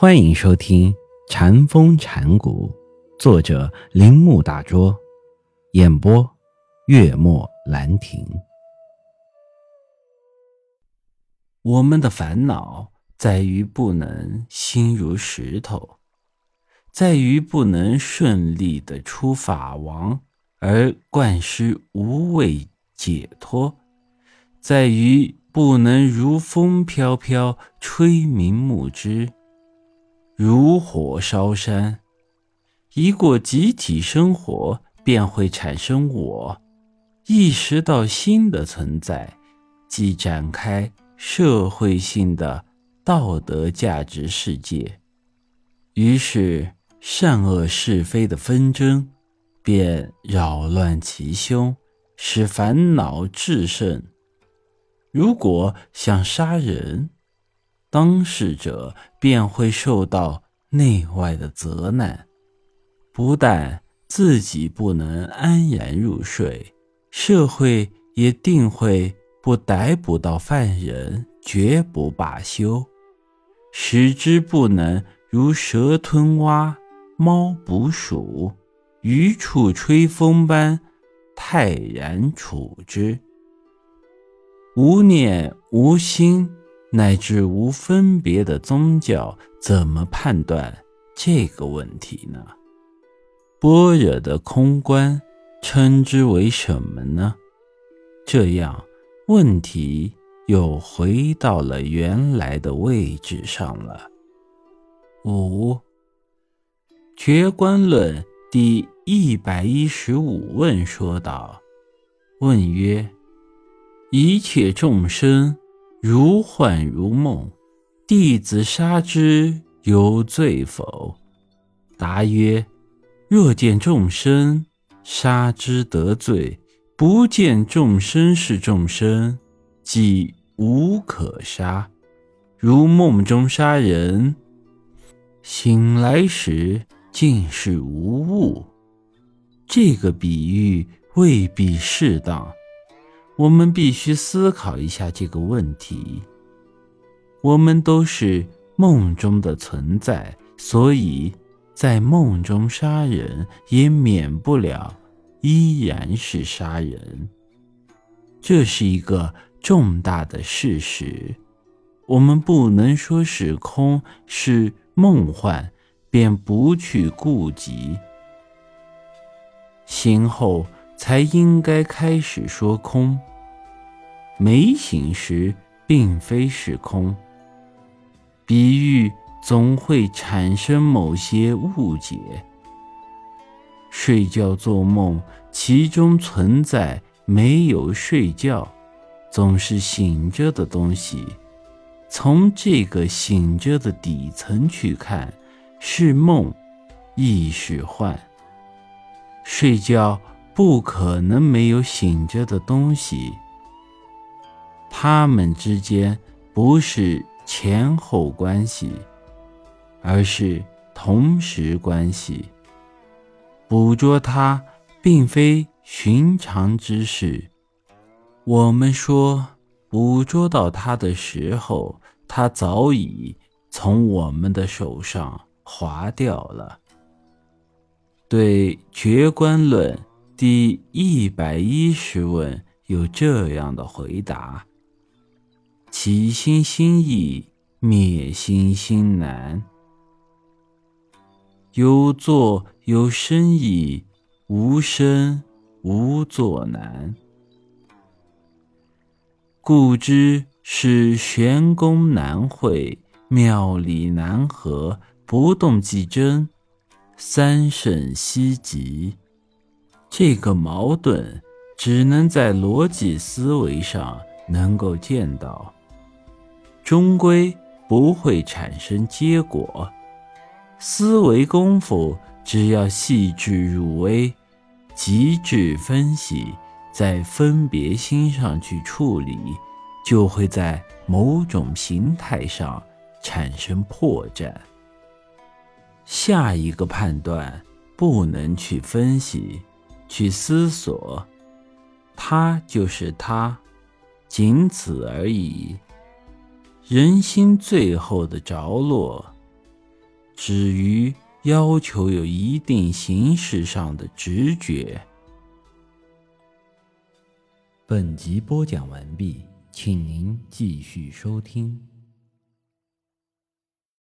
欢迎收听《禅风禅谷，作者铃木大拙，演播月末兰亭。我们的烦恼在于不能心如石头，在于不能顺利的出法王而贯失无畏解脱，在于不能如风飘飘吹鸣木枝。如火烧山，一过集体生活，便会产生我，意识到新的存在，即展开社会性的道德价值世界。于是，善恶是非的纷争便扰乱其胸，使烦恼炽盛。如果想杀人，当事者便会受到内外的责难，不但自己不能安然入睡，社会也定会不逮捕到犯人绝不罢休，使之不能如蛇吞蛙、猫捕鼠、鱼处吹风般泰然处之，无念无心。乃至无分别的宗教，怎么判断这个问题呢？般若的空观称之为什么呢？这样问题又回到了原来的位置上了。五《觉观论》第一百一十五问说道：“问曰：一切众生。”如幻如梦，弟子杀之有罪否？答曰：若见众生，杀之得罪；不见众生是众生，即无可杀。如梦中杀人，醒来时竟是无物。这个比喻未必适当。我们必须思考一下这个问题。我们都是梦中的存在，所以在梦中杀人也免不了依然是杀人。这是一个重大的事实。我们不能说是空是梦幻，便不去顾及。醒后才应该开始说空。没醒时，并非是空。比喻总会产生某些误解。睡觉做梦，其中存在没有睡觉，总是醒着的东西。从这个醒着的底层去看，是梦，亦是幻。睡觉不可能没有醒着的东西。他们之间不是前后关系，而是同时关系。捕捉它并非寻常之事。我们说，捕捉到它的时候，它早已从我们的手上滑掉了。对《觉观论》第一百一十问有这样的回答。起心心意，灭心心难。有作有生意，无生无作难。故知是玄功难会，妙理难合，不动即真，三圣希极。这个矛盾，只能在逻辑思维上能够见到。终归不会产生结果。思维功夫只要细致入微，极致分析，在分别心上去处理，就会在某种形态上产生破绽。下一个判断不能去分析，去思索，他就是他，仅此而已。人心最后的着落，止于要求有一定形式上的直觉。本集播讲完毕，请您继续收听。